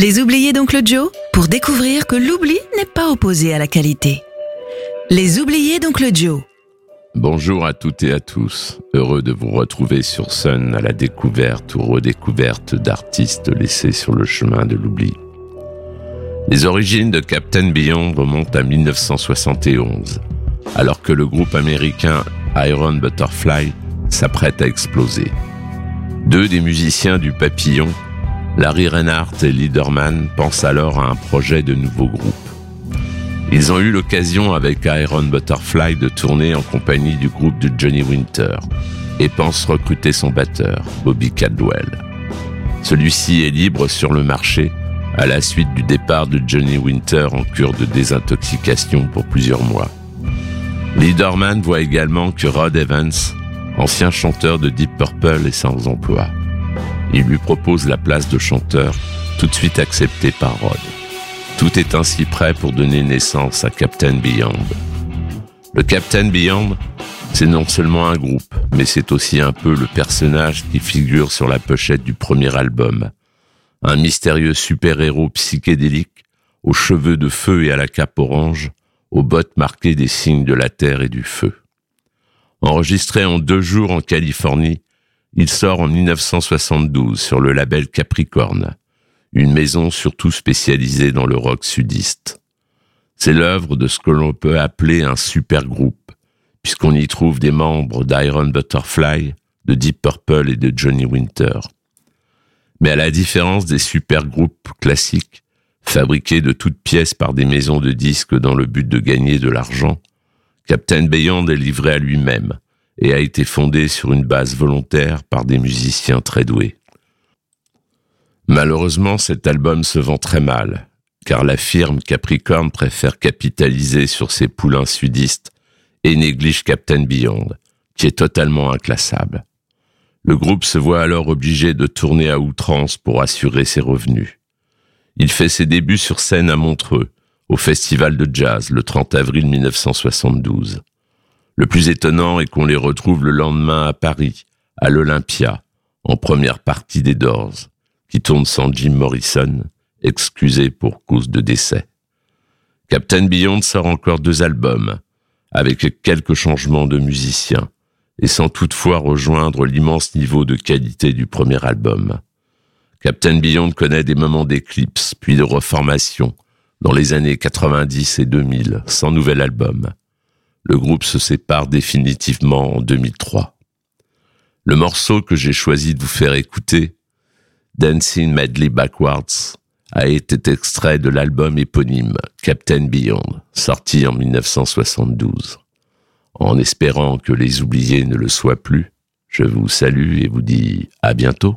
Les oubliés d'Oncle Joe pour découvrir que l'oubli n'est pas opposé à la qualité. Les oubliés d'Oncle Joe. Bonjour à toutes et à tous. Heureux de vous retrouver sur Sun à la découverte ou redécouverte d'artistes laissés sur le chemin de l'oubli. Les origines de Captain Beyond remontent à 1971, alors que le groupe américain Iron Butterfly s'apprête à exploser. Deux des musiciens du Papillon Larry Reinhardt et Liederman pensent alors à un projet de nouveau groupe. Ils ont eu l'occasion avec Iron Butterfly de tourner en compagnie du groupe de Johnny Winter et pensent recruter son batteur, Bobby Caldwell. Celui-ci est libre sur le marché à la suite du départ de Johnny Winter en cure de désintoxication pour plusieurs mois. Liederman voit également que Rod Evans, ancien chanteur de Deep Purple, est sans emploi. Il lui propose la place de chanteur, tout de suite acceptée par Rod. Tout est ainsi prêt pour donner naissance à Captain Beyond. Le Captain Beyond, c'est non seulement un groupe, mais c'est aussi un peu le personnage qui figure sur la pochette du premier album. Un mystérieux super-héros psychédélique, aux cheveux de feu et à la cape orange, aux bottes marquées des signes de la terre et du feu. Enregistré en deux jours en Californie, il sort en 1972 sur le label Capricorne, une maison surtout spécialisée dans le rock sudiste. C'est l'œuvre de ce que l'on peut appeler un super groupe, puisqu'on y trouve des membres d'Iron Butterfly, de Deep Purple et de Johnny Winter. Mais à la différence des super groupes classiques, fabriqués de toutes pièces par des maisons de disques dans le but de gagner de l'argent, Captain Beyond est livré à lui-même, et a été fondé sur une base volontaire par des musiciens très doués. Malheureusement, cet album se vend très mal, car la firme Capricorn préfère capitaliser sur ses poulains sudistes et néglige Captain Beyond, qui est totalement inclassable. Le groupe se voit alors obligé de tourner à outrance pour assurer ses revenus. Il fait ses débuts sur scène à Montreux, au Festival de Jazz, le 30 avril 1972. Le plus étonnant est qu'on les retrouve le lendemain à Paris, à l'Olympia, en première partie des Doors, qui tournent sans Jim Morrison, excusé pour cause de décès. Captain Beyond sort encore deux albums, avec quelques changements de musiciens, et sans toutefois rejoindre l'immense niveau de qualité du premier album. Captain Beyond connaît des moments d'éclipse, puis de reformation, dans les années 90 et 2000, sans nouvel album le groupe se sépare définitivement en 2003. Le morceau que j'ai choisi de vous faire écouter, Dancing Madly Backwards, a été extrait de l'album éponyme Captain Beyond, sorti en 1972. En espérant que les oubliés ne le soient plus, je vous salue et vous dis à bientôt.